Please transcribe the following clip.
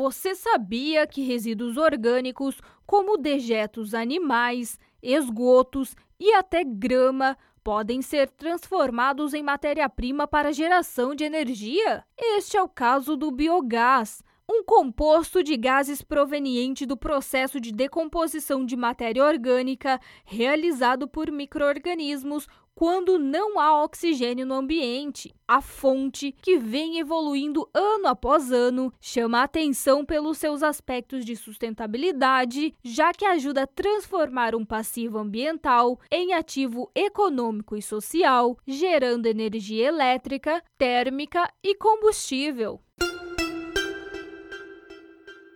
Você sabia que resíduos orgânicos, como dejetos animais, esgotos e até grama, podem ser transformados em matéria-prima para geração de energia? Este é o caso do biogás, um composto de gases proveniente do processo de decomposição de matéria orgânica realizado por microorganismos quando não há oxigênio no ambiente. A fonte, que vem evoluindo ano após ano, chama a atenção pelos seus aspectos de sustentabilidade, já que ajuda a transformar um passivo ambiental em ativo econômico e social, gerando energia elétrica, térmica e combustível.